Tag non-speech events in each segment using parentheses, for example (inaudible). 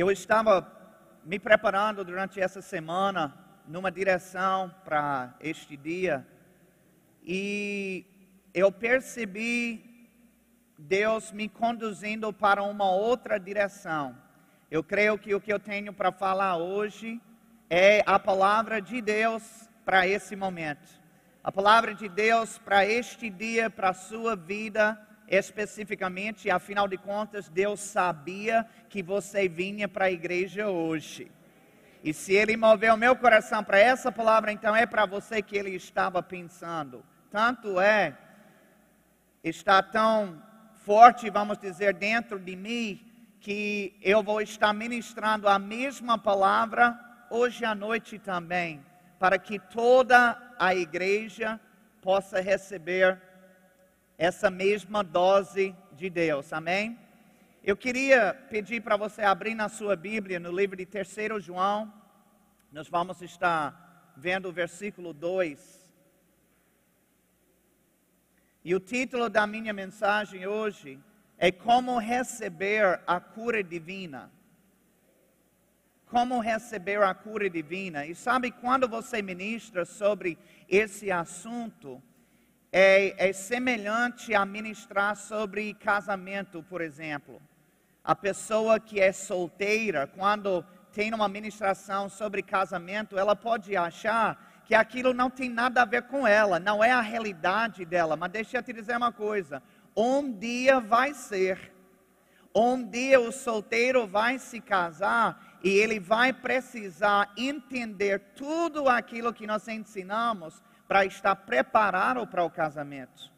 Eu estava me preparando durante essa semana numa direção para este dia e eu percebi Deus me conduzindo para uma outra direção. Eu creio que o que eu tenho para falar hoje é a palavra de Deus para esse momento. A palavra de Deus para este dia, para a sua vida especificamente, afinal de contas, Deus sabia que você vinha para a igreja hoje. E se ele moveu meu coração para essa palavra, então é para você que ele estava pensando. Tanto é, está tão forte, vamos dizer, dentro de mim, que eu vou estar ministrando a mesma palavra hoje à noite também, para que toda a igreja possa receber essa mesma dose de Deus. Amém? Eu queria pedir para você abrir na sua Bíblia, no livro de 3 João, nós vamos estar vendo o versículo 2. E o título da minha mensagem hoje é Como receber a cura divina. Como receber a cura divina. E sabe, quando você ministra sobre esse assunto, é, é semelhante a ministrar sobre casamento, por exemplo. A pessoa que é solteira, quando tem uma ministração sobre casamento, ela pode achar que aquilo não tem nada a ver com ela, não é a realidade dela. Mas deixa eu te dizer uma coisa: um dia vai ser. Um dia o solteiro vai se casar e ele vai precisar entender tudo aquilo que nós ensinamos para estar preparado para o casamento.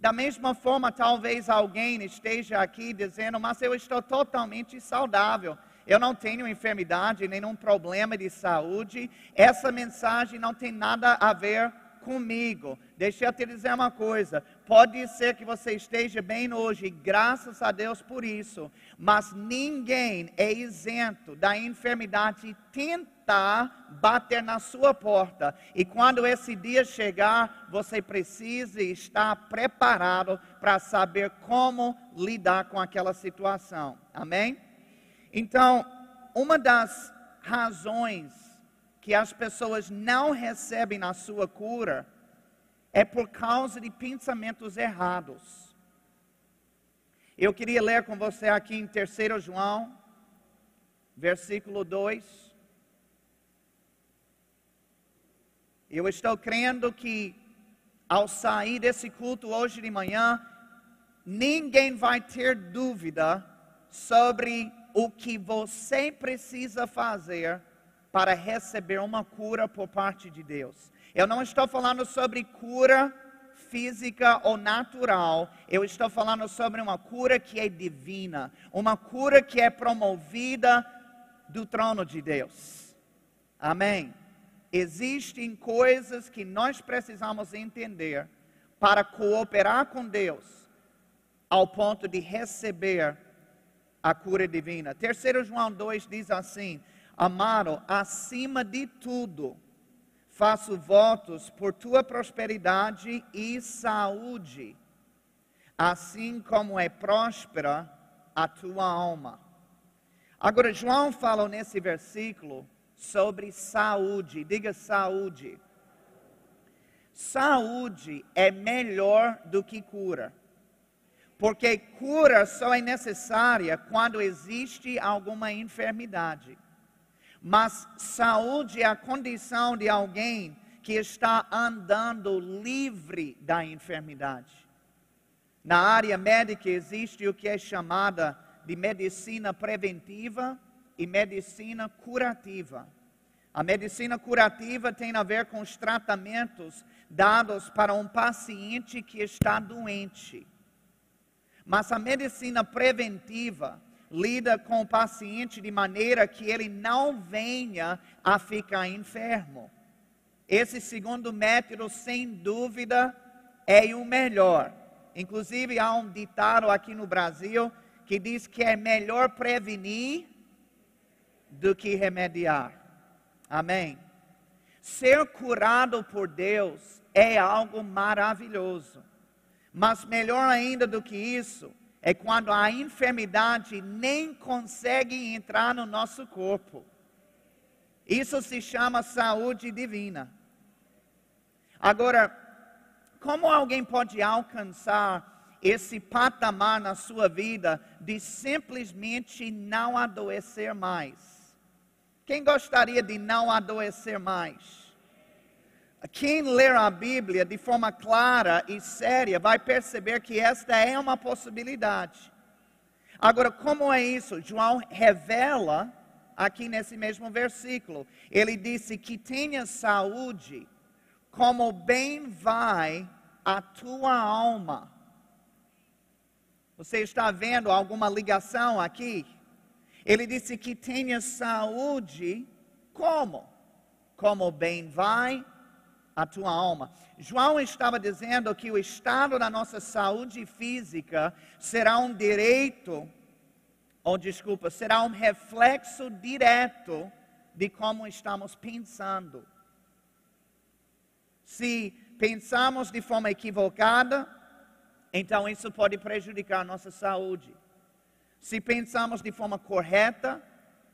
Da mesma forma, talvez alguém esteja aqui dizendo, mas eu estou totalmente saudável. Eu não tenho enfermidade, nenhum problema de saúde. Essa mensagem não tem nada a ver comigo. Deixa eu te dizer uma coisa: pode ser que você esteja bem hoje, graças a Deus por isso, mas ninguém é isento da enfermidade tentar bater na sua porta. E quando esse dia chegar, você precisa estar preparado para saber como lidar com aquela situação. Amém? Então, uma das razões que as pessoas não recebem na sua cura é por causa de pensamentos errados. Eu queria ler com você aqui em 3 João, versículo 2. Eu estou crendo que ao sair desse culto hoje de manhã, ninguém vai ter dúvida sobre o que você precisa fazer para receber uma cura por parte de Deus. Eu não estou falando sobre cura física ou natural, eu estou falando sobre uma cura que é divina, uma cura que é promovida do trono de Deus. Amém. Existem coisas que nós precisamos entender para cooperar com Deus ao ponto de receber a cura divina. Terceiro João 2 diz assim: Amado, acima de tudo, faço votos por tua prosperidade e saúde, assim como é próspera a tua alma. Agora, João fala nesse versículo sobre saúde. Diga saúde. Saúde é melhor do que cura. Porque cura só é necessária quando existe alguma enfermidade. Mas saúde é a condição de alguém que está andando livre da enfermidade. Na área médica existe o que é chamada de medicina preventiva e medicina curativa. A medicina curativa tem a ver com os tratamentos dados para um paciente que está doente. Mas a medicina preventiva lida com o paciente de maneira que ele não venha a ficar enfermo. Esse segundo método, sem dúvida, é o melhor. Inclusive, há um ditado aqui no Brasil que diz que é melhor prevenir do que remediar. Amém? Ser curado por Deus é algo maravilhoso. Mas melhor ainda do que isso, é quando a enfermidade nem consegue entrar no nosso corpo. Isso se chama saúde divina. Agora, como alguém pode alcançar esse patamar na sua vida de simplesmente não adoecer mais? Quem gostaria de não adoecer mais? Quem ler a Bíblia de forma clara e séria vai perceber que esta é uma possibilidade. Agora, como é isso? João revela aqui nesse mesmo versículo. Ele disse que tenha saúde, como bem vai a tua alma. Você está vendo alguma ligação aqui? Ele disse que tenha saúde, como? Como bem vai a tua alma. João estava dizendo que o estado da nossa saúde física será um direito, ou desculpa, será um reflexo direto de como estamos pensando. Se pensamos de forma equivocada, então isso pode prejudicar a nossa saúde. Se pensamos de forma correta,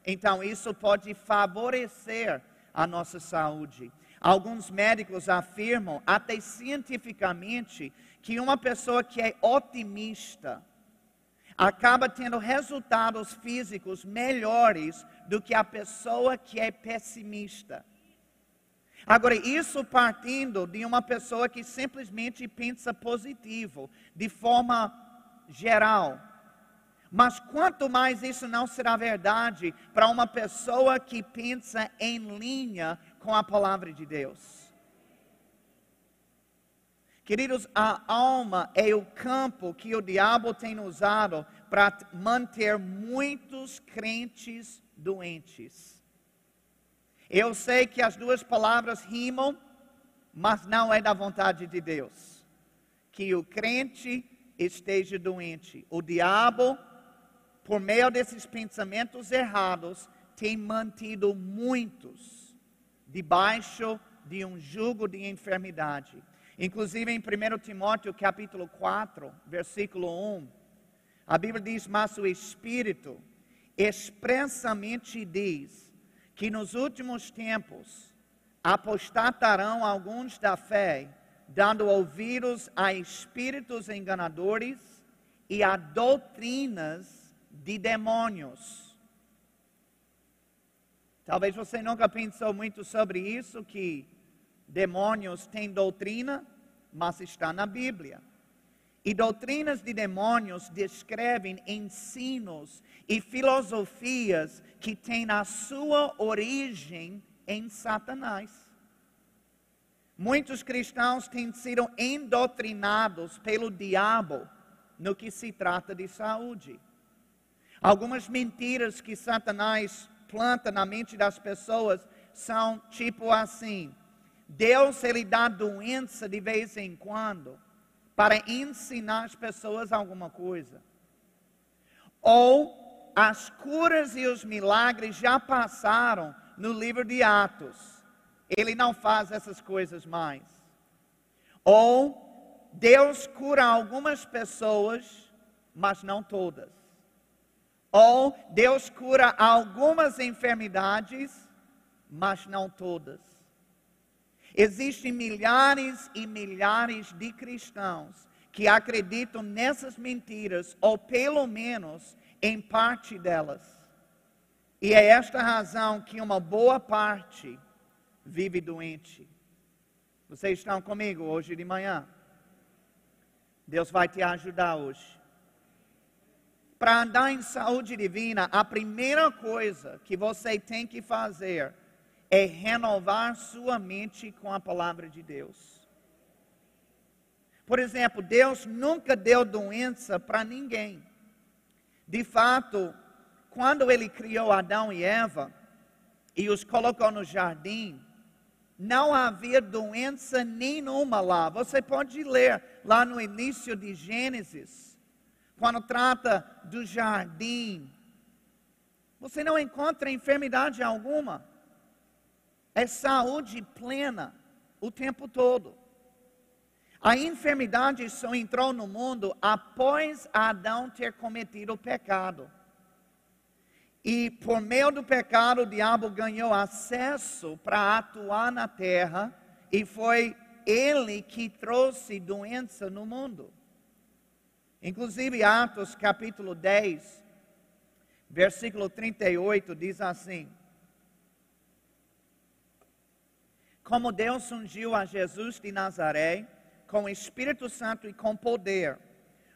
então isso pode favorecer a nossa saúde. Alguns médicos afirmam, até cientificamente, que uma pessoa que é otimista acaba tendo resultados físicos melhores do que a pessoa que é pessimista. Agora, isso partindo de uma pessoa que simplesmente pensa positivo, de forma geral. Mas quanto mais isso não será verdade para uma pessoa que pensa em linha com a palavra de Deus. Queridos, a alma é o campo que o diabo tem usado para manter muitos crentes doentes. Eu sei que as duas palavras rimam, mas não é da vontade de Deus. Que o crente esteja doente. O diabo, por meio desses pensamentos errados, tem mantido muitos debaixo de um jugo de enfermidade. Inclusive em 1 Timóteo capítulo 4, versículo 1, a Bíblia diz: Mas o Espírito expressamente diz que nos últimos tempos apostatarão alguns da fé, dando ouvidos a espíritos enganadores e a doutrinas de demônios Talvez você nunca pensou muito sobre isso, que demônios têm doutrina, mas está na Bíblia. E doutrinas de demônios descrevem ensinos e filosofias que têm a sua origem em Satanás. Muitos cristãos têm sido endoctrinados pelo diabo no que se trata de saúde. Algumas mentiras que Satanás planta na mente das pessoas são tipo assim: Deus ele dá doença de vez em quando para ensinar as pessoas alguma coisa. Ou as curas e os milagres já passaram no livro de Atos. Ele não faz essas coisas mais. Ou Deus cura algumas pessoas, mas não todas. Ou Deus cura algumas enfermidades, mas não todas. Existem milhares e milhares de cristãos que acreditam nessas mentiras, ou pelo menos em parte delas. E é esta razão que uma boa parte vive doente. Vocês estão comigo hoje de manhã? Deus vai te ajudar hoje para andar em saúde divina, a primeira coisa que você tem que fazer é renovar sua mente com a palavra de Deus. Por exemplo, Deus nunca deu doença para ninguém. De fato, quando ele criou Adão e Eva e os colocou no jardim, não havia doença nenhuma lá. Você pode ler lá no início de Gênesis quando trata do jardim, você não encontra enfermidade alguma. É saúde plena o tempo todo. A enfermidade só entrou no mundo após Adão ter cometido o pecado. E por meio do pecado, o diabo ganhou acesso para atuar na terra, e foi ele que trouxe doença no mundo. Inclusive, Atos capítulo 10, versículo 38 diz assim: Como Deus ungiu a Jesus de Nazaré com o Espírito Santo e com poder,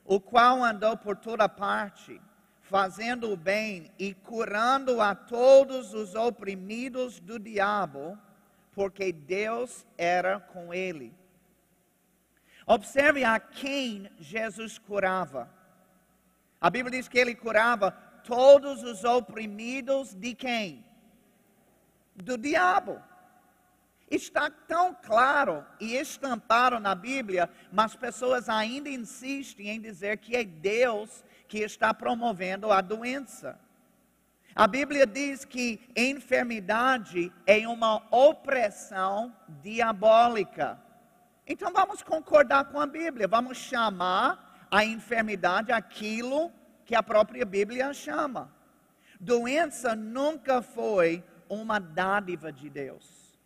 o qual andou por toda parte, fazendo o bem e curando a todos os oprimidos do diabo, porque Deus era com ele. Observe a quem Jesus curava. A Bíblia diz que ele curava todos os oprimidos de quem? Do diabo. Está tão claro e estampado na Bíblia, mas pessoas ainda insistem em dizer que é Deus que está promovendo a doença. A Bíblia diz que enfermidade é uma opressão diabólica. Então vamos concordar com a Bíblia, vamos chamar a enfermidade aquilo que a própria Bíblia chama. Doença nunca foi uma dádiva de Deus.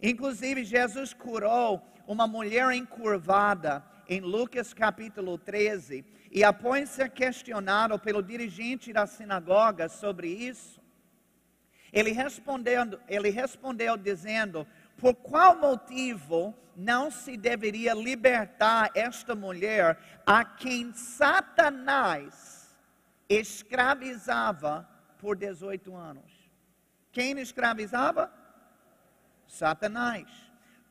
Inclusive, Jesus curou uma mulher encurvada em Lucas capítulo 13, e após ser questionado pelo dirigente da sinagoga sobre isso, ele respondeu, ele respondeu dizendo: Por qual motivo não se deveria libertar esta mulher a quem Satanás escravizava por 18 anos? Quem escravizava? Satanás.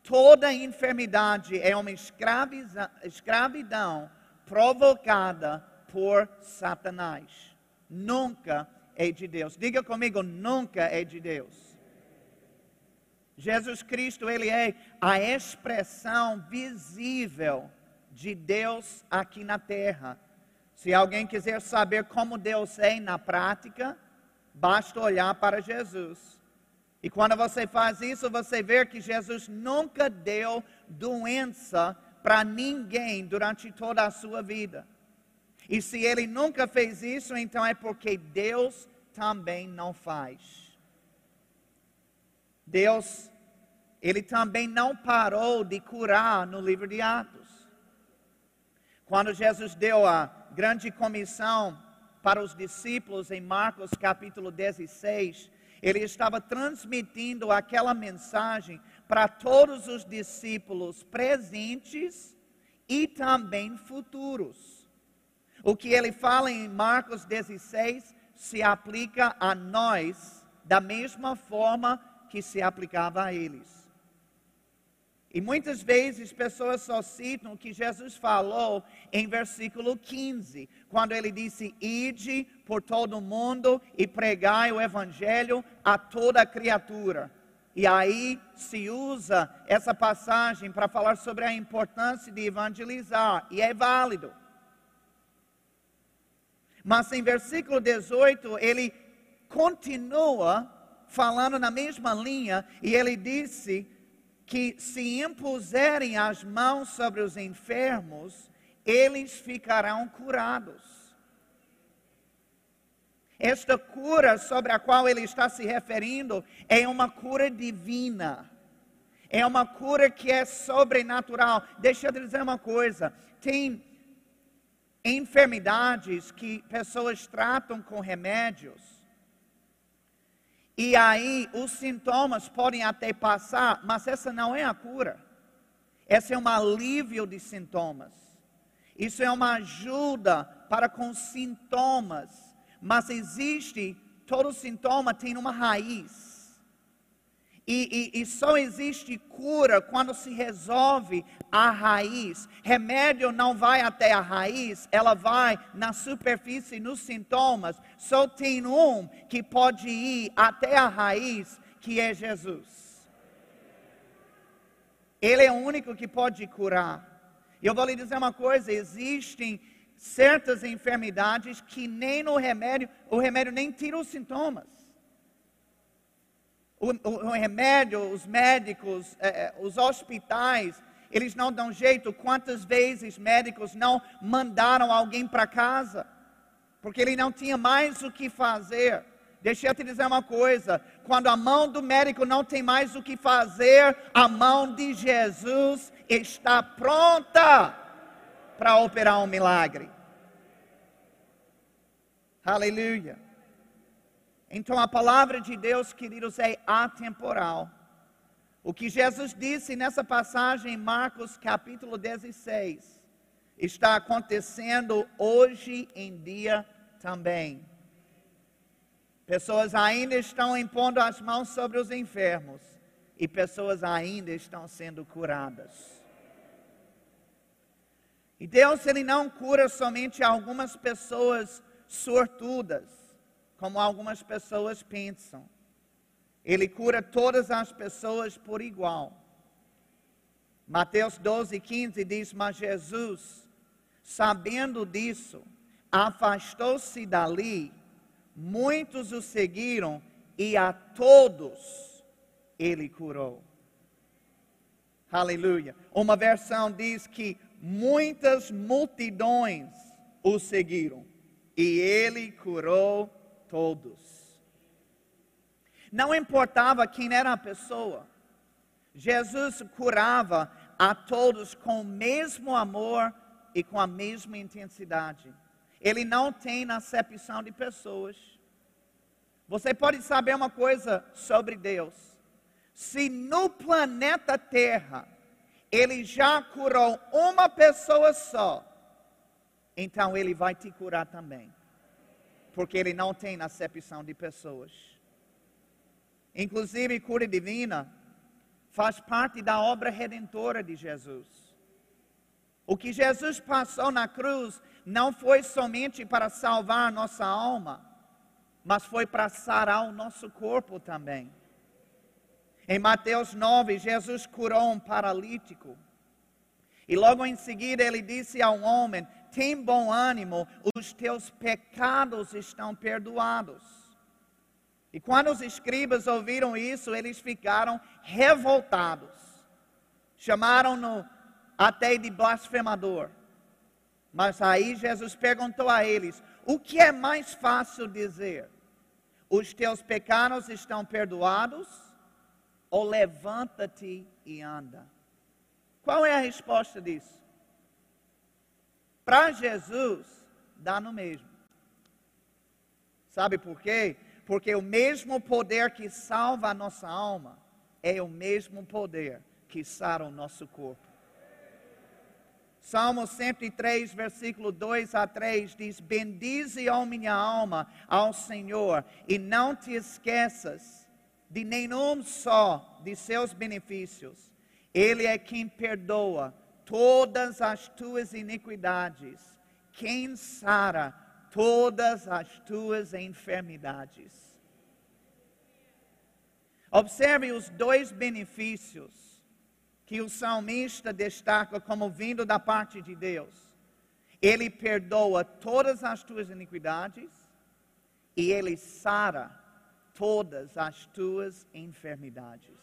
Toda enfermidade é uma escravidão provocada por Satanás. Nunca é de Deus. Diga comigo, nunca é de Deus. Jesus Cristo, ele é a expressão visível de Deus aqui na terra. Se alguém quiser saber como Deus é na prática, basta olhar para Jesus. E quando você faz isso, você vê que Jesus nunca deu doença para ninguém durante toda a sua vida. E se ele nunca fez isso, então é porque Deus também não faz. Deus, ele também não parou de curar no livro de Atos. Quando Jesus deu a grande comissão para os discípulos em Marcos capítulo 16, ele estava transmitindo aquela mensagem para todos os discípulos presentes e também futuros. O que ele fala em Marcos 16 se aplica a nós da mesma forma que se aplicava a eles. E muitas vezes pessoas só citam o que Jesus falou em versículo 15, quando ele disse: Ide por todo o mundo e pregai o evangelho a toda criatura. E aí se usa essa passagem para falar sobre a importância de evangelizar, e é válido. Mas em versículo 18, ele continua falando na mesma linha, e ele disse que se impuserem as mãos sobre os enfermos, eles ficarão curados. Esta cura sobre a qual ele está se referindo é uma cura divina. É uma cura que é sobrenatural. Deixa eu dizer uma coisa: tem enfermidades que pessoas tratam com remédios e aí os sintomas podem até passar, mas essa não é a cura. Essa é um alívio de sintomas. Isso é uma ajuda para com sintomas. Mas existe, todo sintoma tem uma raiz. E, e, e, só existe cura quando se resolve a raiz. Remédio não vai até a raiz, ela vai na superfície, nos sintomas. Só tem um que pode ir até a raiz, que é Jesus. Ele é o único que pode curar. Eu vou lhe dizer uma coisa: existem certas enfermidades que nem no remédio, o remédio nem tira os sintomas o, o remédio, os médicos, é, os hospitais, eles não dão jeito. Quantas vezes médicos não mandaram alguém para casa? Porque ele não tinha mais o que fazer. Deixa eu te dizer uma coisa: quando a mão do médico não tem mais o que fazer, a mão de Jesus está pronta para operar um milagre. Aleluia. Então a palavra de Deus, queridos, é atemporal. O que Jesus disse nessa passagem em Marcos capítulo 16 está acontecendo hoje em dia também. Pessoas ainda estão impondo as mãos sobre os enfermos e pessoas ainda estão sendo curadas. E Deus ele não cura somente algumas pessoas sortudas, como algumas pessoas pensam. Ele cura todas as pessoas por igual. Mateus 12, 15 diz: Mas Jesus, sabendo disso, afastou-se dali muitos o seguiram e a todos ele curou. Aleluia. Uma versão diz que muitas multidões o seguiram e ele curou todos. Não importava quem era a pessoa, Jesus curava a todos com o mesmo amor e com a mesma intensidade. Ele não tem acepção de pessoas. Você pode saber uma coisa sobre Deus. Se no planeta Terra ele já curou uma pessoa só, então ele vai te curar também. Porque ele não tem acepção de pessoas. Inclusive, cura divina faz parte da obra redentora de Jesus. O que Jesus passou na cruz não foi somente para salvar nossa alma, mas foi para sarar o nosso corpo também. Em Mateus 9, Jesus curou um paralítico. E logo em seguida ele disse ao homem: Tem bom ânimo, os teus pecados estão perdoados. E quando os escribas ouviram isso, eles ficaram revoltados. Chamaram-no até de blasfemador. Mas aí Jesus perguntou a eles: o que é mais fácil dizer? Os teus pecados estão perdoados? Ou levanta-te e anda? Qual é a resposta disso? Para Jesus, dá no mesmo. Sabe por quê? Porque o mesmo poder que salva a nossa alma é o mesmo poder que sara o nosso corpo. Salmo 103, versículo 2 a 3 diz: Bendize, ó minha alma, ao Senhor, e não te esqueças de nenhum só de seus benefícios. Ele é quem perdoa todas as tuas iniquidades, quem sara todas as tuas enfermidades. Observe os dois benefícios que o salmista destaca como vindo da parte de Deus. Ele perdoa todas as tuas iniquidades e ele sara todas as tuas enfermidades.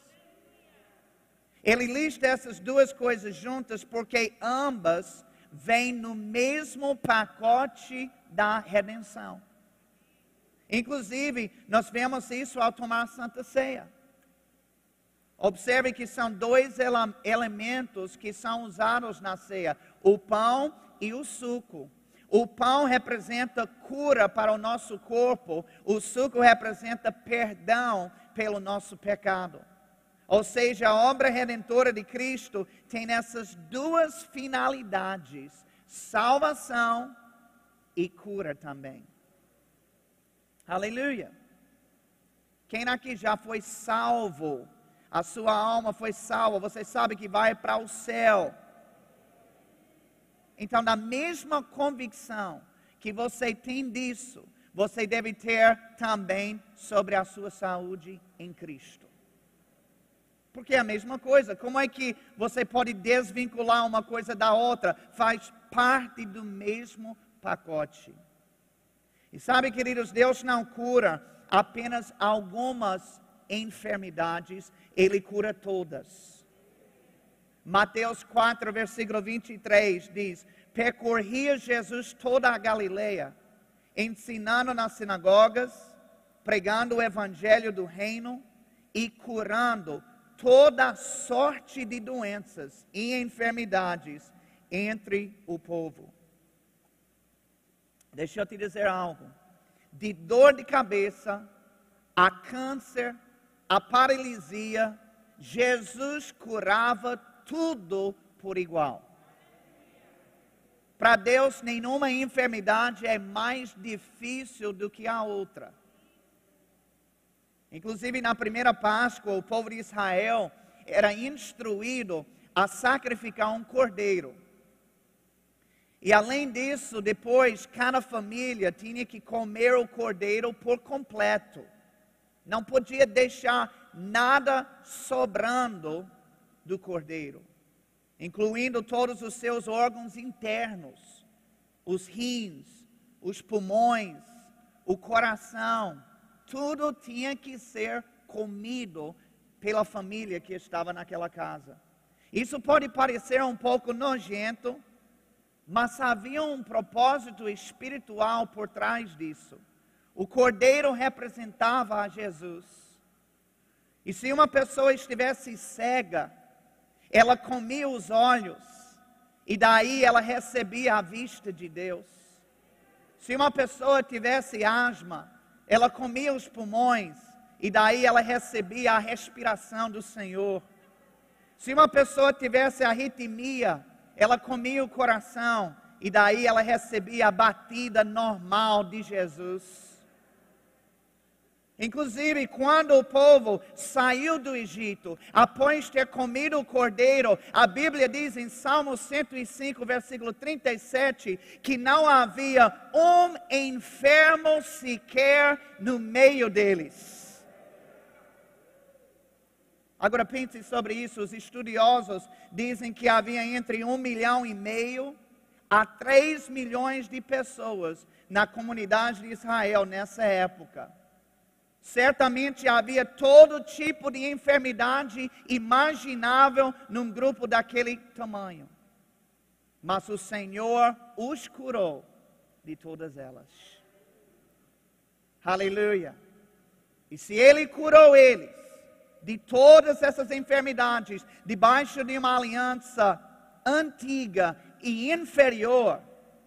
Ele lista essas duas coisas juntas porque ambas vêm no mesmo pacote da redenção. Inclusive, nós vemos isso ao tomar a Santa Ceia. Observe que são dois elementos que são usados na ceia: o pão e o suco. O pão representa cura para o nosso corpo, o suco representa perdão pelo nosso pecado. Ou seja, a obra redentora de Cristo tem essas duas finalidades: salvação e cura também. Aleluia. Quem aqui já foi salvo a sua alma foi salva, você sabe que vai para o céu. Então, na mesma convicção que você tem disso, você deve ter também sobre a sua saúde em Cristo. Porque é a mesma coisa. Como é que você pode desvincular uma coisa da outra? Faz parte do mesmo pacote. E sabe, queridos, Deus não cura apenas algumas enfermidades, Ele cura todas. Mateus 4, versículo 23 diz: Percorria Jesus toda a Galileia, ensinando nas sinagogas, pregando o evangelho do reino e curando toda sorte de doenças e enfermidades entre o povo. Deixa eu te dizer algo. De dor de cabeça, a câncer, a paralisia, Jesus curava tudo por igual. Para Deus, nenhuma enfermidade é mais difícil do que a outra. Inclusive, na primeira Páscoa, o povo de Israel era instruído a sacrificar um cordeiro. E além disso, depois, cada família tinha que comer o cordeiro por completo. Não podia deixar nada sobrando do cordeiro, incluindo todos os seus órgãos internos, os rins, os pulmões, o coração, tudo tinha que ser comido pela família que estava naquela casa. Isso pode parecer um pouco nojento, mas havia um propósito espiritual por trás disso. O cordeiro representava a Jesus. E se uma pessoa estivesse cega, ela comia os olhos, e daí ela recebia a vista de Deus. Se uma pessoa tivesse asma, ela comia os pulmões, e daí ela recebia a respiração do Senhor. Se uma pessoa tivesse arritmia, ela comia o coração, e daí ela recebia a batida normal de Jesus. Inclusive, quando o povo saiu do Egito, após ter comido o cordeiro, a Bíblia diz em Salmo 105, versículo 37, que não havia um enfermo sequer no meio deles. Agora pense sobre isso: os estudiosos dizem que havia entre um milhão e meio a três milhões de pessoas na comunidade de Israel nessa época. Certamente havia todo tipo de enfermidade imaginável num grupo daquele tamanho. Mas o Senhor os curou de todas elas. Aleluia. E se Ele curou eles de todas essas enfermidades, debaixo de uma aliança antiga e inferior,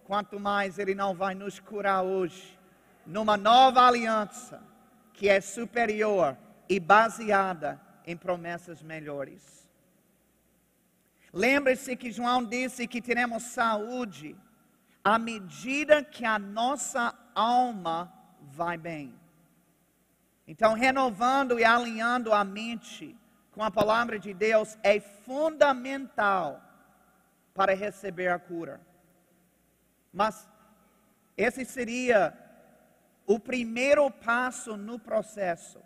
quanto mais Ele não vai nos curar hoje, numa nova aliança que é superior e baseada em promessas melhores. Lembre-se que João disse que teremos saúde à medida que a nossa alma vai bem. Então, renovando e alinhando a mente com a palavra de Deus é fundamental para receber a cura. Mas esse seria o primeiro passo no processo.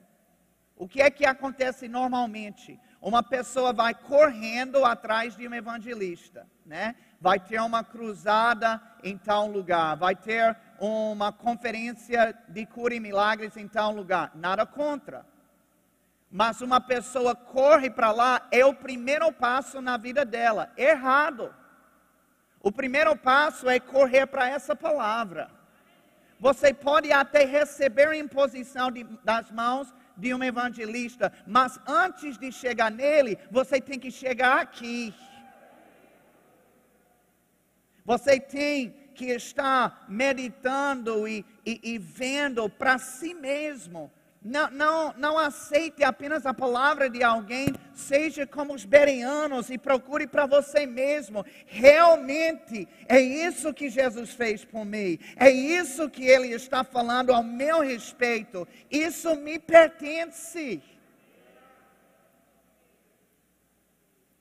O que é que acontece normalmente? Uma pessoa vai correndo atrás de um evangelista, né? Vai ter uma cruzada em tal lugar, vai ter uma conferência de cura e milagres em tal lugar. Nada contra. Mas uma pessoa corre para lá, é o primeiro passo na vida dela. Errado. O primeiro passo é correr para essa palavra. Você pode até receber a imposição de, das mãos de um evangelista, mas antes de chegar nele, você tem que chegar aqui. Você tem que estar meditando e, e, e vendo para si mesmo não, não, não aceite apenas a palavra de alguém, seja como os bereanos e procure para você mesmo. Realmente é isso que Jesus fez por mim, é isso que Ele está falando ao meu respeito. Isso me pertence.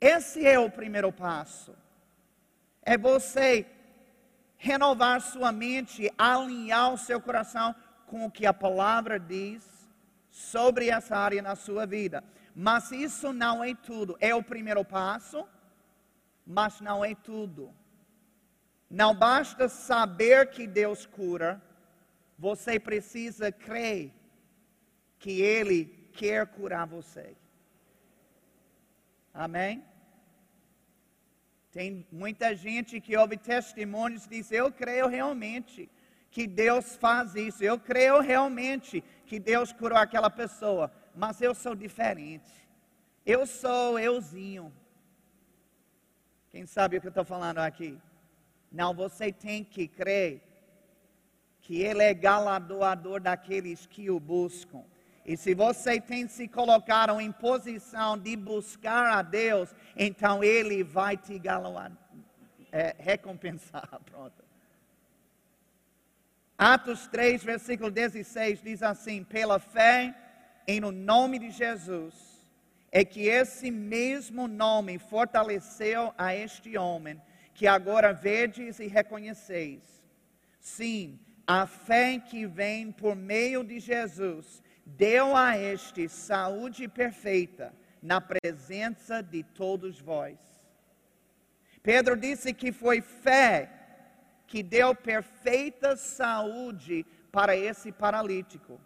Esse é o primeiro passo. É você renovar sua mente, alinhar o seu coração com o que a palavra diz sobre essa área na sua vida. Mas isso não é tudo. É o primeiro passo, mas não é tudo. Não basta saber que Deus cura, você precisa crer que Ele quer curar você. Amém? Tem muita gente que ouve testemunhos e diz: Eu creio realmente que Deus faz isso. Eu creio realmente que Deus curou aquela pessoa. Mas eu sou diferente. Eu sou euzinho. Quem sabe o que eu estou falando aqui? Não, você tem que crer que Ele é galardoador daqueles que o buscam. E se você tem se colocado em posição de buscar a Deus, então Ele vai te galoar, é, recompensar. (laughs) Pronto. Atos 3, versículo 16 diz assim: Pela fé em no nome de Jesus, é que esse mesmo nome fortaleceu a este homem, que agora vedes e reconheceis. Sim, a fé que vem por meio de Jesus deu a este saúde perfeita na presença de todos vós. Pedro disse que foi fé que deu perfeita saúde para esse paralítico.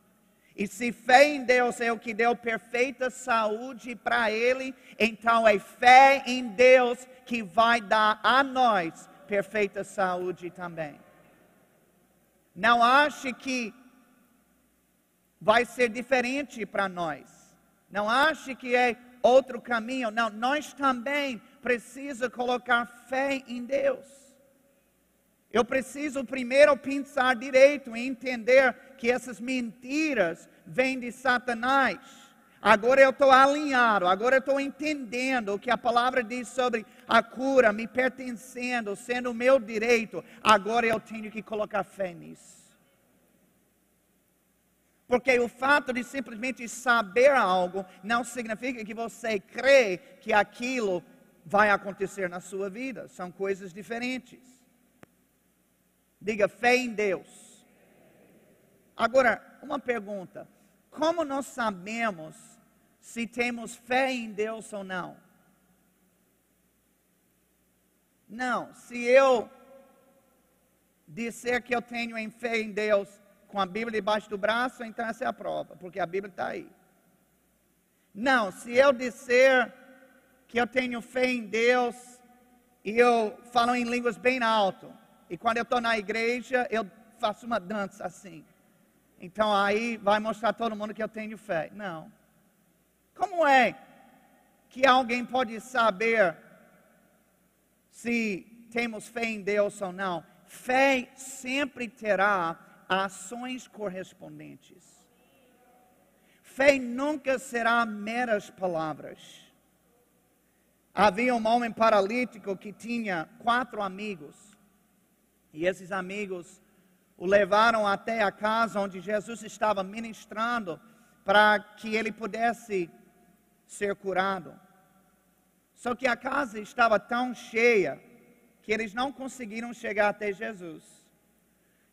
E se fé em Deus é o que deu perfeita saúde para ele, então é fé em Deus que vai dar a nós perfeita saúde também. Não ache que vai ser diferente para nós. Não ache que é outro caminho. Não, nós também precisamos colocar fé em Deus. Eu preciso primeiro pensar direito e entender que essas mentiras vêm de Satanás. Agora eu estou alinhado, agora eu estou entendendo o que a palavra diz sobre a cura me pertencendo, sendo o meu direito. Agora eu tenho que colocar fé nisso. Porque o fato de simplesmente saber algo não significa que você crê que aquilo vai acontecer na sua vida. São coisas diferentes. Diga fé em Deus. Agora, uma pergunta: como nós sabemos se temos fé em Deus ou não? Não, se eu disser que eu tenho fé em Deus, com a Bíblia debaixo do braço, então essa é a prova, porque a Bíblia está aí. Não, se eu disser que eu tenho fé em Deus e eu falo em línguas bem alto, e quando eu estou na igreja eu faço uma dança assim, então aí vai mostrar a todo mundo que eu tenho fé. Não. Como é que alguém pode saber se temos fé em Deus ou não? Fé sempre terá ações correspondentes. Fé nunca será meras palavras. Havia um homem paralítico que tinha quatro amigos. E esses amigos o levaram até a casa onde Jesus estava ministrando para que ele pudesse ser curado. Só que a casa estava tão cheia que eles não conseguiram chegar até Jesus.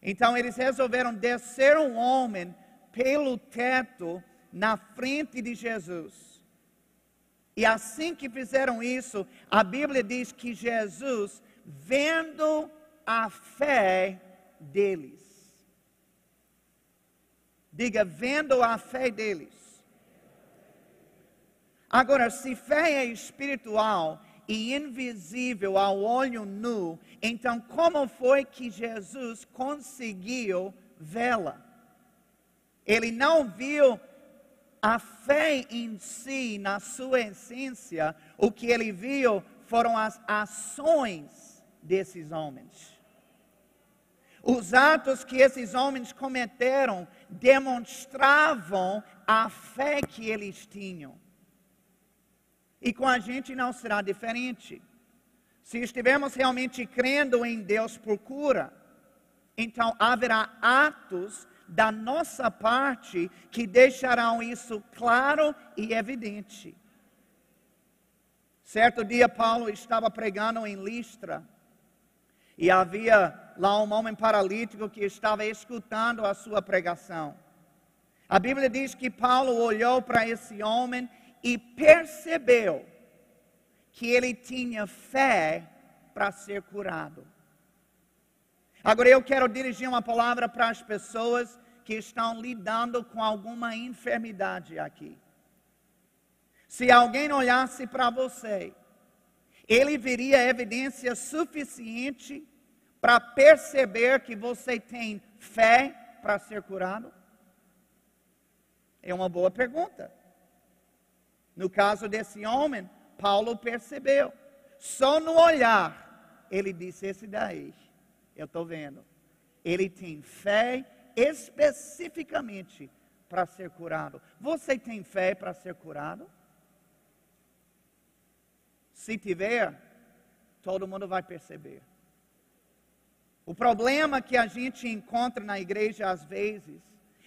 Então eles resolveram descer um homem pelo teto na frente de Jesus. E assim que fizeram isso, a Bíblia diz que Jesus, vendo a fé deles, diga, vendo a fé deles. Agora, se fé é espiritual, e invisível ao olho nu, então como foi que Jesus conseguiu vê-la? Ele não viu a fé em si, na sua essência, o que ele viu foram as ações desses homens. Os atos que esses homens cometeram demonstravam a fé que eles tinham. E com a gente não será diferente. Se estivermos realmente crendo em Deus por cura, então haverá atos da nossa parte que deixarão isso claro e evidente. Certo dia, Paulo estava pregando em Listra e havia lá um homem paralítico que estava escutando a sua pregação. A Bíblia diz que Paulo olhou para esse homem e percebeu que ele tinha fé para ser curado. Agora eu quero dirigir uma palavra para as pessoas que estão lidando com alguma enfermidade aqui. Se alguém olhasse para você ele veria evidência suficiente para perceber que você tem fé para ser curado? É uma boa pergunta. No caso desse homem, Paulo percebeu. Só no olhar, ele disse: Esse daí, eu estou vendo. Ele tem fé especificamente para ser curado. Você tem fé para ser curado? Se tiver, todo mundo vai perceber. O problema que a gente encontra na igreja às vezes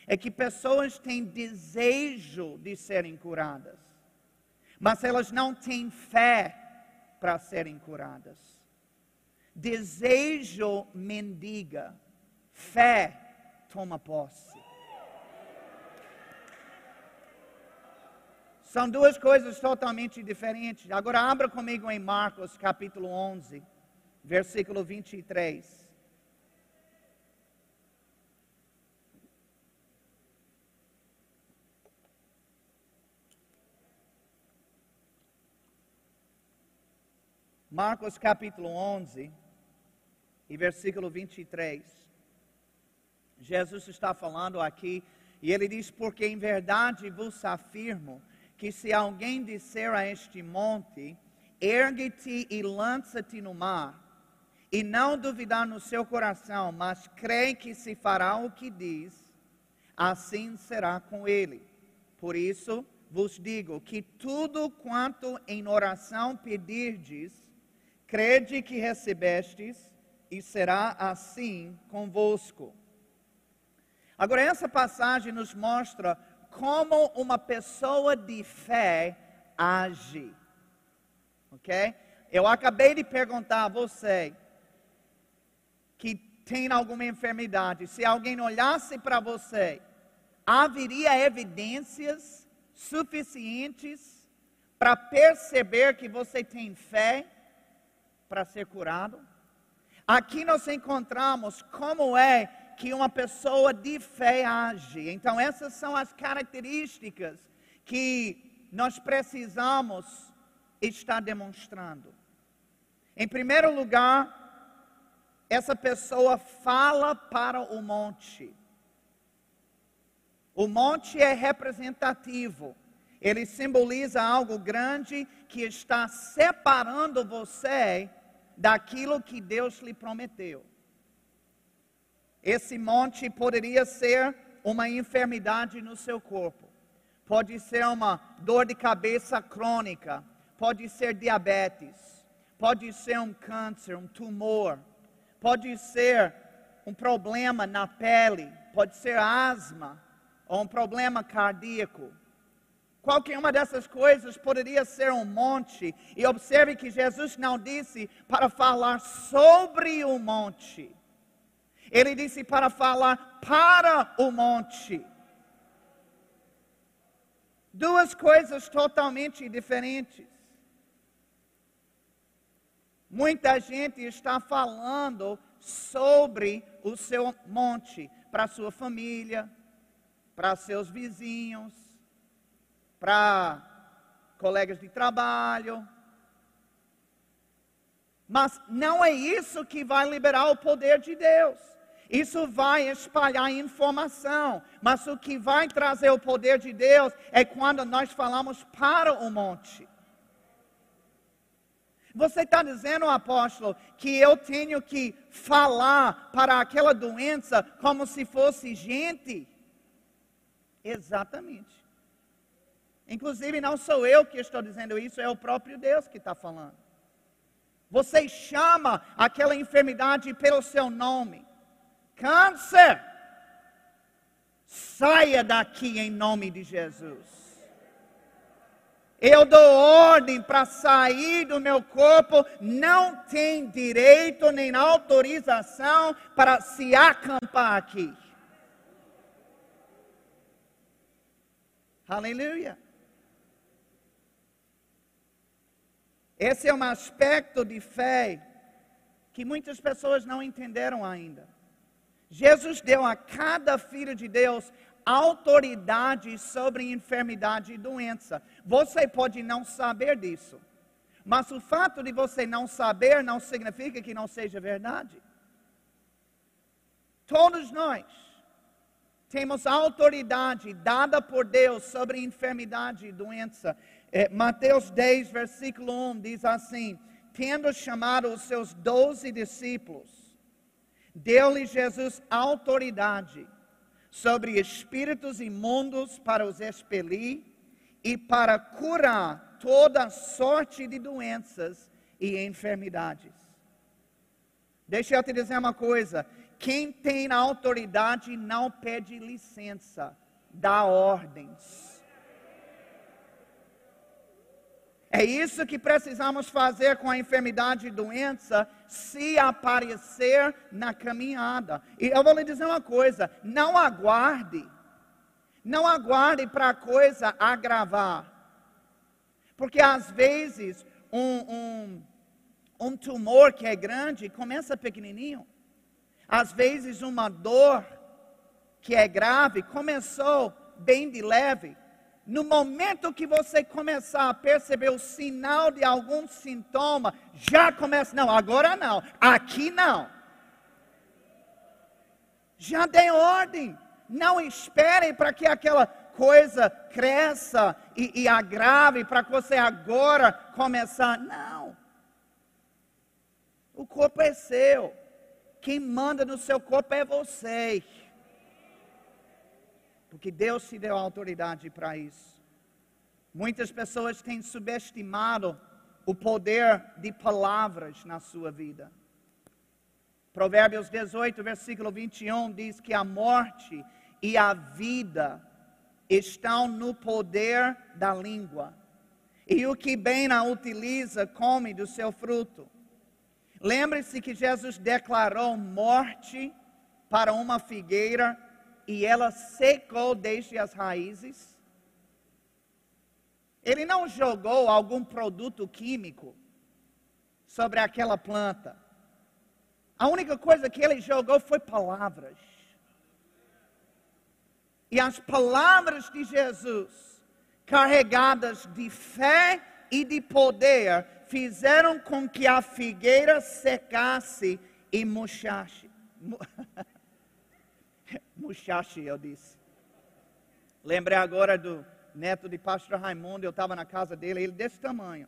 é que pessoas têm desejo de serem curadas, mas elas não têm fé para serem curadas. Desejo mendiga, fé toma posse. São duas coisas totalmente diferentes. Agora abra comigo em Marcos capítulo 11, versículo 23. Marcos capítulo 11 e versículo 23. Jesus está falando aqui e ele diz: Porque em verdade vos afirmo que se alguém disser a este monte, ergue-te e lança-te no mar, e não duvidar no seu coração, mas crê que se fará o que diz, assim será com ele. Por isso vos digo que tudo quanto em oração pedirdes, crede que recebestes, e será assim convosco. Agora, essa passagem nos mostra como uma pessoa de fé age. Ok? Eu acabei de perguntar a você que tem alguma enfermidade, se alguém olhasse para você, haveria evidências suficientes para perceber que você tem fé para ser curado. Aqui nós encontramos como é que uma pessoa de fé age. Então, essas são as características que nós precisamos estar demonstrando. Em primeiro lugar, essa pessoa fala para o monte. O monte é representativo. Ele simboliza algo grande que está separando você daquilo que Deus lhe prometeu. Esse monte poderia ser uma enfermidade no seu corpo, pode ser uma dor de cabeça crônica, pode ser diabetes, pode ser um câncer, um tumor, pode ser um problema na pele, pode ser asma ou um problema cardíaco. Qualquer uma dessas coisas poderia ser um monte. E observe que Jesus não disse para falar sobre o monte. Ele disse para falar para o monte. Duas coisas totalmente diferentes. Muita gente está falando sobre o seu monte para sua família, para seus vizinhos, para colegas de trabalho. Mas não é isso que vai liberar o poder de Deus. Isso vai espalhar informação. Mas o que vai trazer o poder de Deus é quando nós falamos para o monte. Você está dizendo, apóstolo, que eu tenho que falar para aquela doença como se fosse gente? Exatamente. Inclusive, não sou eu que estou dizendo isso, é o próprio Deus que está falando. Você chama aquela enfermidade pelo seu nome. Câncer, saia daqui em nome de Jesus. Eu dou ordem para sair do meu corpo, não tem direito nem autorização para se acampar aqui. Aleluia. Esse é um aspecto de fé que muitas pessoas não entenderam ainda. Jesus deu a cada filho de Deus autoridade sobre enfermidade e doença. Você pode não saber disso. Mas o fato de você não saber não significa que não seja verdade. Todos nós temos autoridade dada por Deus sobre enfermidade e doença. É, Mateus 10, versículo 1 diz assim: Tendo chamado os seus doze discípulos, deu-lhe Jesus autoridade sobre espíritos imundos para os expelir e para curar toda sorte de doenças e enfermidades. Deixa eu te dizer uma coisa: quem tem autoridade não pede licença, dá ordens. É isso que precisamos fazer com a enfermidade e doença se aparecer na caminhada. E eu vou lhe dizer uma coisa: não aguarde, não aguarde para a coisa agravar. Porque às vezes um, um, um tumor que é grande começa pequenininho. Às vezes, uma dor que é grave começou bem de leve. No momento que você começar a perceber o sinal de algum sintoma, já começa, não, agora não, aqui não. Já dê ordem. Não esperem para que aquela coisa cresça e, e agrave para que você agora começar. Não. O corpo é seu. Quem manda no seu corpo é você. Porque Deus te deu autoridade para isso. Muitas pessoas têm subestimado o poder de palavras na sua vida. Provérbios 18, versículo 21 diz que a morte e a vida estão no poder da língua. E o que bem a utiliza, come do seu fruto. Lembre-se que Jesus declarou morte para uma figueira e ela secou desde as raízes. Ele não jogou algum produto químico sobre aquela planta. A única coisa que ele jogou foi palavras. E as palavras de Jesus, carregadas de fé e de poder, fizeram com que a figueira secasse e murchasse. (laughs) murchasse, eu disse. Lembrei agora do neto de pastor Raimundo, eu estava na casa dele, ele desse tamanho.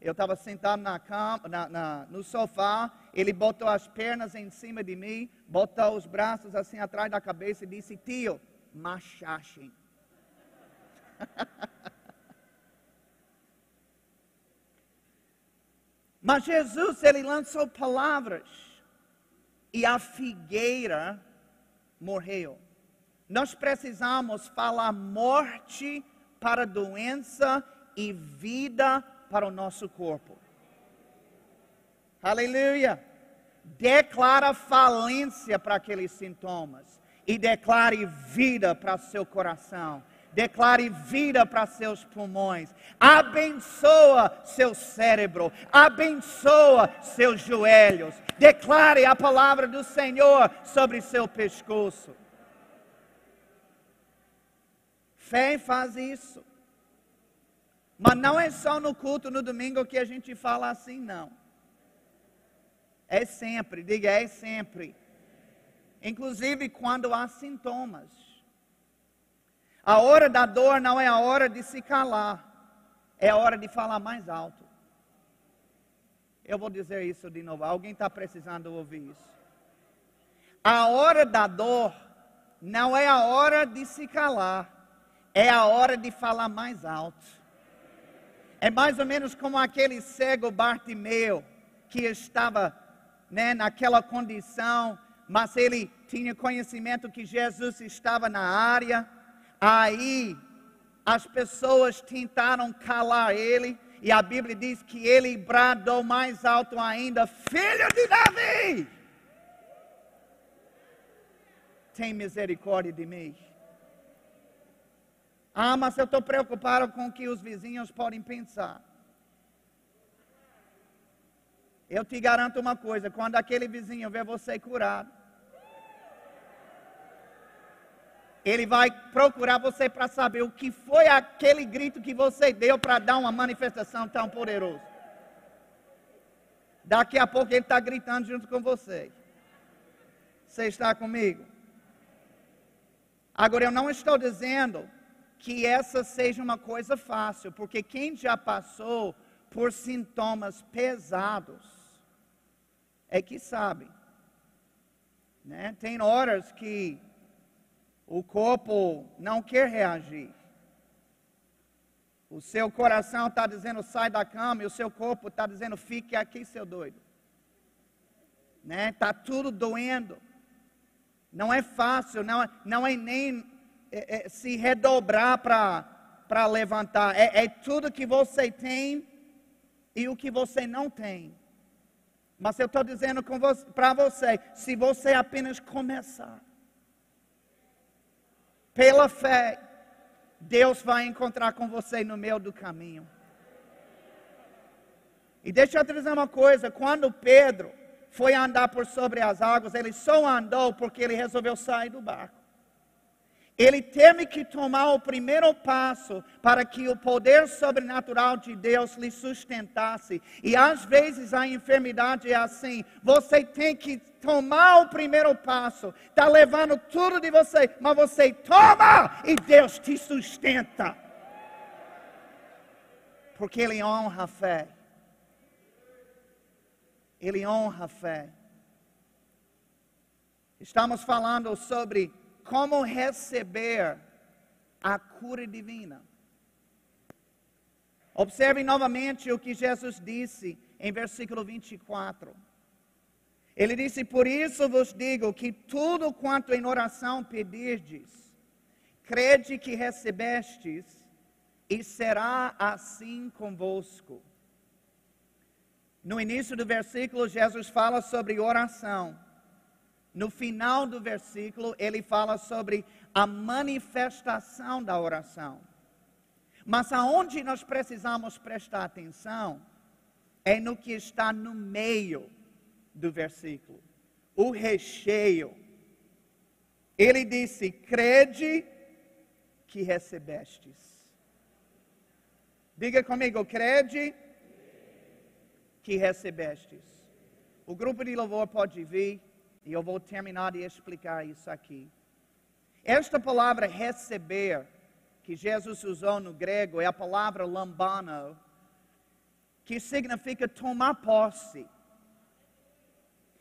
Eu estava sentado na cama, na, na, no sofá, ele botou as pernas em cima de mim, botou os braços assim atrás da cabeça e disse, tio, machache. Mas Jesus, ele lançou palavras e a figueira morreu. Nós precisamos falar morte para doença e vida para o nosso corpo. Aleluia! Declara falência para aqueles sintomas e declare vida para seu coração declare vida para seus pulmões, abençoa seu cérebro, abençoa seus joelhos, declare a palavra do Senhor sobre seu pescoço. Fé faz isso. Mas não é só no culto no domingo que a gente fala assim, não. É sempre, diga, é sempre. Inclusive quando há sintomas. A hora da dor não é a hora de se calar, é a hora de falar mais alto. Eu vou dizer isso de novo. Alguém está precisando ouvir isso. A hora da dor não é a hora de se calar, é a hora de falar mais alto. É mais ou menos como aquele cego Bartimeu que estava né, naquela condição, mas ele tinha conhecimento que Jesus estava na área Aí as pessoas tentaram calar ele, e a Bíblia diz que ele bradou mais alto ainda: Filho de Davi, tem misericórdia de mim. Ah, mas eu estou preocupado com o que os vizinhos podem pensar. Eu te garanto uma coisa: quando aquele vizinho vê você curado, Ele vai procurar você para saber o que foi aquele grito que você deu para dar uma manifestação tão poderosa. Daqui a pouco ele está gritando junto com você. Você está comigo? Agora, eu não estou dizendo que essa seja uma coisa fácil, porque quem já passou por sintomas pesados é que sabe. Né? Tem horas que o corpo não quer reagir. O seu coração está dizendo sai da cama e o seu corpo está dizendo fique aqui, seu doido. Né? Tá tudo doendo. Não é fácil, não, não é nem é, é, se redobrar para levantar. É, é tudo que você tem e o que você não tem. Mas eu estou dizendo para você, se você apenas começar, pela fé, Deus vai encontrar com você no meio do caminho. E deixa eu te dizer uma coisa: quando Pedro foi andar por sobre as águas, ele só andou porque ele resolveu sair do barco. Ele teve que tomar o primeiro passo para que o poder sobrenatural de Deus lhe sustentasse. E às vezes a enfermidade é assim: você tem que tomar o primeiro passo, está levando tudo de você, mas você toma e Deus te sustenta. Porque Ele honra a fé. Ele honra a fé. Estamos falando sobre como receber a cura divina. Observe novamente o que Jesus disse em versículo 24. Ele disse: Por isso vos digo que tudo quanto em oração pedirdes, crede que recebestes, e será assim convosco. No início do versículo, Jesus fala sobre oração. No final do versículo, ele fala sobre a manifestação da oração. Mas aonde nós precisamos prestar atenção é no que está no meio do versículo, o recheio. Ele disse: crede que recebestes. Diga comigo, crede que recebestes. O grupo de louvor pode vir. E eu vou terminar de explicar isso aqui. Esta palavra receber, que Jesus usou no grego, é a palavra lambano, que significa tomar posse.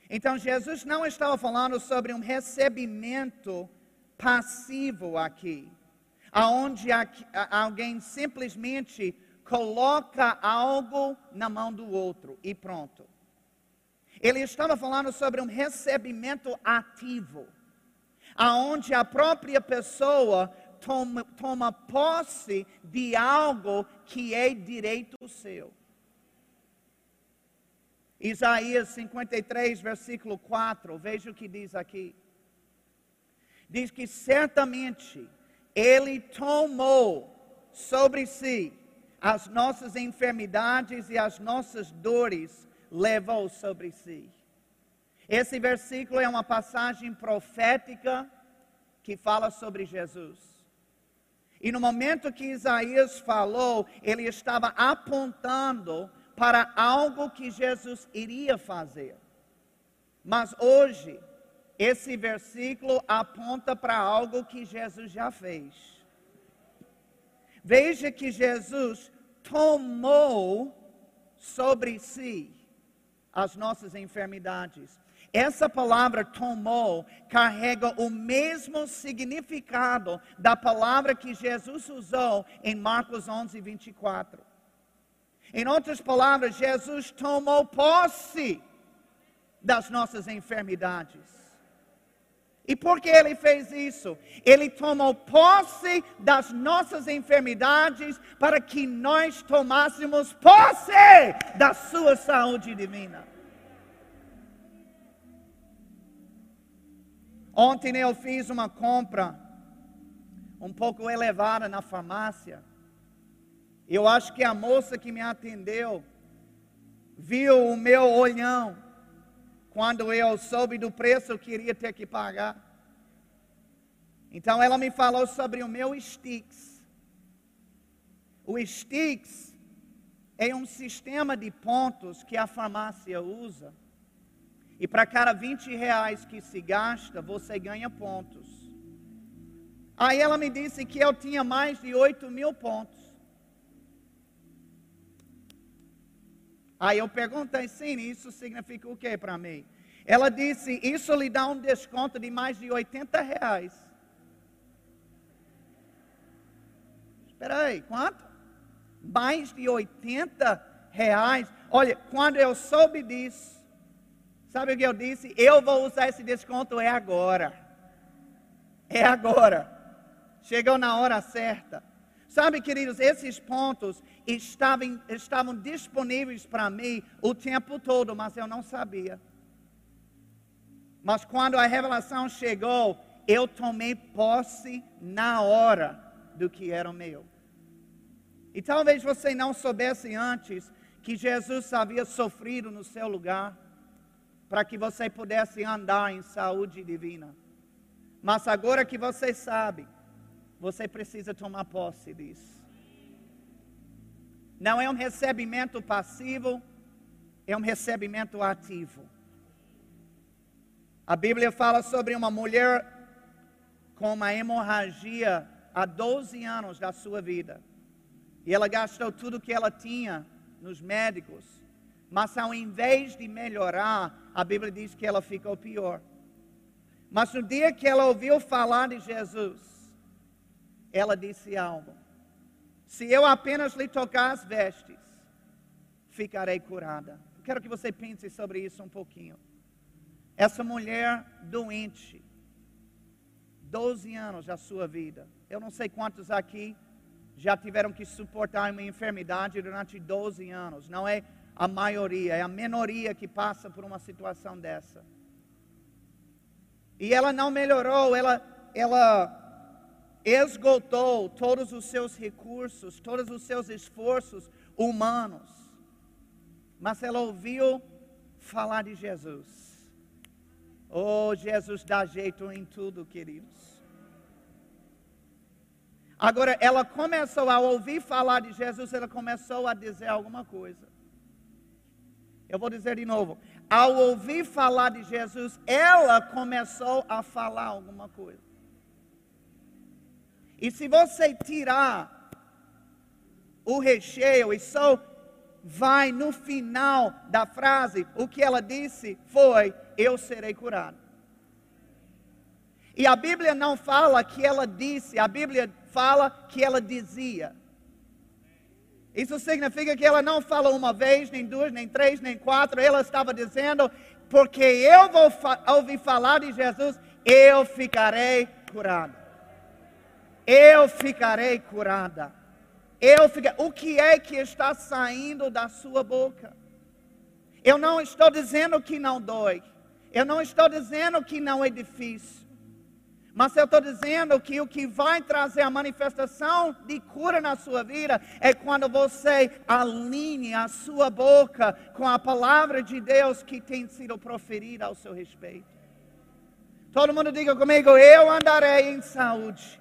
Então, Jesus não estava falando sobre um recebimento passivo aqui, aonde alguém simplesmente coloca algo na mão do outro e pronto. Ele estava falando sobre um recebimento ativo, aonde a própria pessoa toma, toma posse de algo que é direito seu. Isaías 53, versículo 4, veja o que diz aqui. Diz que certamente Ele tomou sobre si as nossas enfermidades e as nossas dores levou sobre si. Esse versículo é uma passagem profética que fala sobre Jesus. E no momento que Isaías falou, ele estava apontando para algo que Jesus iria fazer. Mas hoje, esse versículo aponta para algo que Jesus já fez. Veja que Jesus tomou sobre si as nossas enfermidades. Essa palavra tomou carrega o mesmo significado da palavra que Jesus usou em Marcos 11, 24. Em outras palavras, Jesus tomou posse das nossas enfermidades. E por que ele fez isso? Ele tomou posse das nossas enfermidades para que nós tomássemos posse da sua saúde divina. Ontem eu fiz uma compra um pouco elevada na farmácia. Eu acho que a moça que me atendeu viu o meu olhão quando eu soube do preço que iria ter que pagar. Então ela me falou sobre o meu Stix. O Stix é um sistema de pontos que a farmácia usa. E para cada 20 reais que se gasta, você ganha pontos. Aí ela me disse que eu tinha mais de 8 mil pontos. Aí eu perguntei, sim, isso significa o que para mim? Ela disse, isso lhe dá um desconto de mais de 80 reais. Espera aí, quanto? Mais de 80 reais. Olha, quando eu soube disso, sabe o que eu disse? Eu vou usar esse desconto é agora. É agora. Chegou na hora certa. Sabe, queridos, esses pontos estavam, estavam disponíveis para mim o tempo todo, mas eu não sabia. Mas quando a revelação chegou, eu tomei posse na hora do que era meu. E talvez você não soubesse antes que Jesus havia sofrido no seu lugar, para que você pudesse andar em saúde divina. Mas agora que você sabe, você precisa tomar posse disso. Não é um recebimento passivo, é um recebimento ativo. A Bíblia fala sobre uma mulher com uma hemorragia há 12 anos da sua vida. E ela gastou tudo que ela tinha nos médicos. Mas ao invés de melhorar, a Bíblia diz que ela ficou pior. Mas no dia que ela ouviu falar de Jesus, ela disse algo: Se eu apenas lhe tocar as vestes, ficarei curada. Quero que você pense sobre isso um pouquinho. Essa mulher doente, 12 anos da sua vida. Eu não sei quantos aqui já tiveram que suportar uma enfermidade durante 12 anos. Não é a maioria, é a minoria que passa por uma situação dessa. E ela não melhorou, ela, ela esgotou todos os seus recursos, todos os seus esforços humanos. Mas ela ouviu falar de Jesus. Oh, Jesus dá jeito em tudo, queridos. Agora, ela começou a ouvir falar de Jesus, ela começou a dizer alguma coisa. Eu vou dizer de novo. Ao ouvir falar de Jesus, ela começou a falar alguma coisa. E se você tirar o recheio e só vai no final da frase, o que ela disse foi: Eu serei curado. E a Bíblia não fala que ela disse, a Bíblia fala que ela dizia. Isso significa que ela não falou uma vez, nem duas, nem três, nem quatro. Ela estava dizendo: Porque eu vou fa ouvir falar de Jesus, eu ficarei curado eu ficarei curada. Eu fica... O que é que está saindo da sua boca? Eu não estou dizendo que não dói. Eu não estou dizendo que não é difícil. Mas eu estou dizendo que o que vai trazer a manifestação de cura na sua vida é quando você alinhe a sua boca com a palavra de Deus que tem sido proferida ao seu respeito. Todo mundo diga comigo: eu andarei em saúde.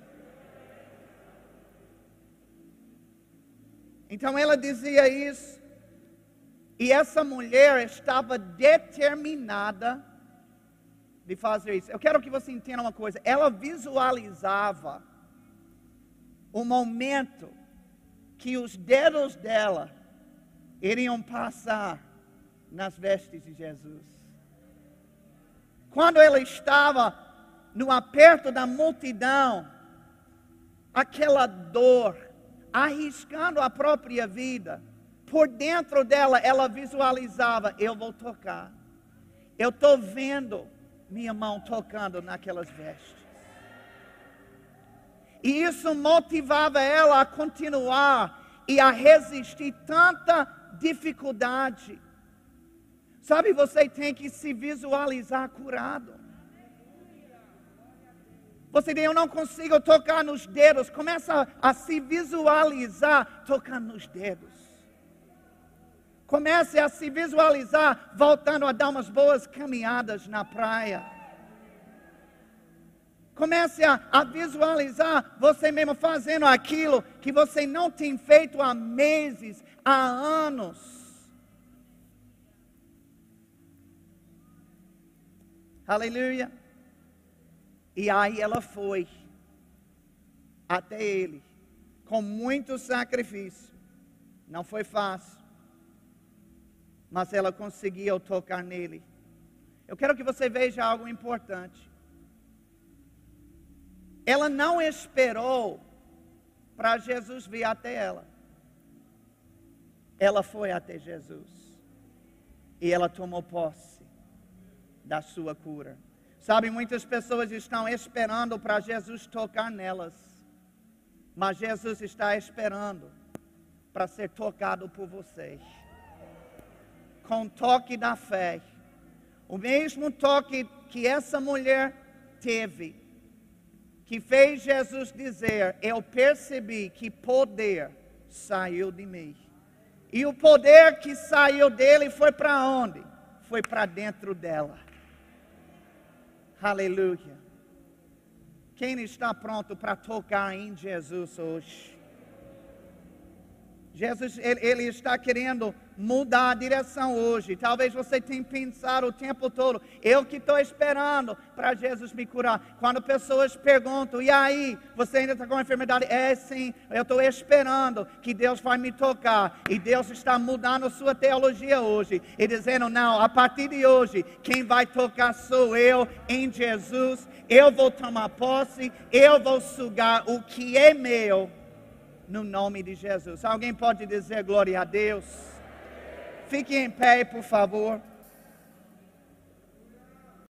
Então ela dizia isso. E essa mulher estava determinada de fazer isso. Eu quero que você entenda uma coisa. Ela visualizava o momento que os dedos dela iriam passar nas vestes de Jesus. Quando ela estava no aperto da multidão, aquela dor, arriscando a própria vida, por dentro dela, ela visualizava: eu vou tocar. Eu estou vendo minha mão tocando naquelas vestes. E isso motivava ela a continuar e a resistir tanta dificuldade. Sabe, você tem que se visualizar curado. Você diz, eu não consigo tocar nos dedos. Começa a, se visualizar tocando nos dedos. Comece a se visualizar voltando a dar umas boas caminhadas na praia. Comece a, a, visualizar você mesmo fazendo aquilo que você não tem feito há meses, há anos. Aleluia. E aí ela foi até ele, com muito sacrifício. Não foi fácil, mas ela conseguiu tocar nele. Eu quero que você veja algo importante. Ela não esperou para Jesus vir até ela. Ela foi até Jesus. E ela tomou posse da sua cura. Sabe, muitas pessoas estão esperando para Jesus tocar nelas. Mas Jesus está esperando para ser tocado por vocês. Com toque da fé. O mesmo toque que essa mulher teve que fez Jesus dizer: Eu percebi que poder saiu de mim. E o poder que saiu dele foi para onde? Foi para dentro dela. Aleluia. Quem está pronto para tocar em Jesus hoje? Jesus, ele, ele, está querendo mudar a direção hoje. Talvez você tenha pensado o tempo todo, eu que estou esperando para Jesus me curar. Quando pessoas perguntam, e aí, você ainda está com uma enfermidade? É sim, eu estou esperando que Deus vai me tocar. E Deus está mudando a sua teologia hoje. E dizendo, não, a partir de hoje, quem vai tocar sou eu em Jesus. Eu vou tomar posse, eu vou sugar o que é meu no nome de Jesus. Alguém pode dizer glória a Deus? Fique em pé, por favor.